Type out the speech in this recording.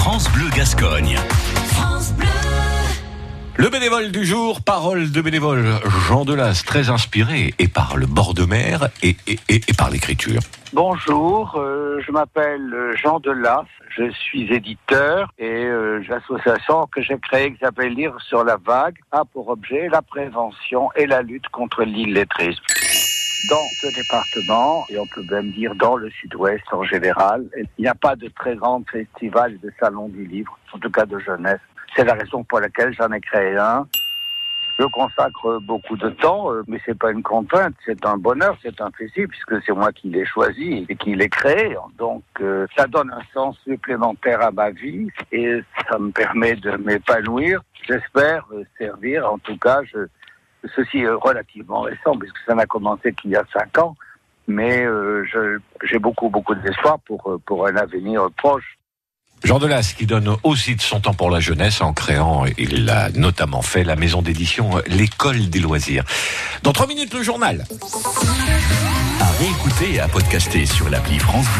France Bleu Gascogne. Le bénévole du jour, parole de bénévole, Jean Delas, très inspiré et par le bord de mer et, et, et, et par l'écriture. Bonjour, euh, je m'appelle Jean Delas, je suis éditeur et euh, l'association que j'ai créée qui s'appelle Lire sur la vague a pour objet la prévention et la lutte contre l'illettrisme. Dans ce département, et on peut même dire dans le sud-ouest en général, il n'y a pas de très grands festivals de salons du livre, en tout cas de jeunesse. C'est la raison pour laquelle j'en ai créé un. Je consacre beaucoup de temps, euh, mais c'est pas une contrainte, c'est un bonheur, c'est un plaisir, puisque c'est moi qui l'ai choisi et qui l'ai créé. Donc, euh, ça donne un sens supplémentaire à ma vie et ça me permet de m'épanouir. J'espère servir, en tout cas, je, ceci est relativement récent, puisque ça n'a commencé qu'il y a cinq ans, mais euh, j'ai beaucoup, beaucoup d'espoir pour, euh, pour un avenir proche. Jean Delas qui donne aussi de son temps pour la jeunesse en créant, il a notamment fait la maison d'édition euh, L'école des loisirs. Dans trois minutes, le journal. À réécouter et à podcaster sur l'appli France Bleu.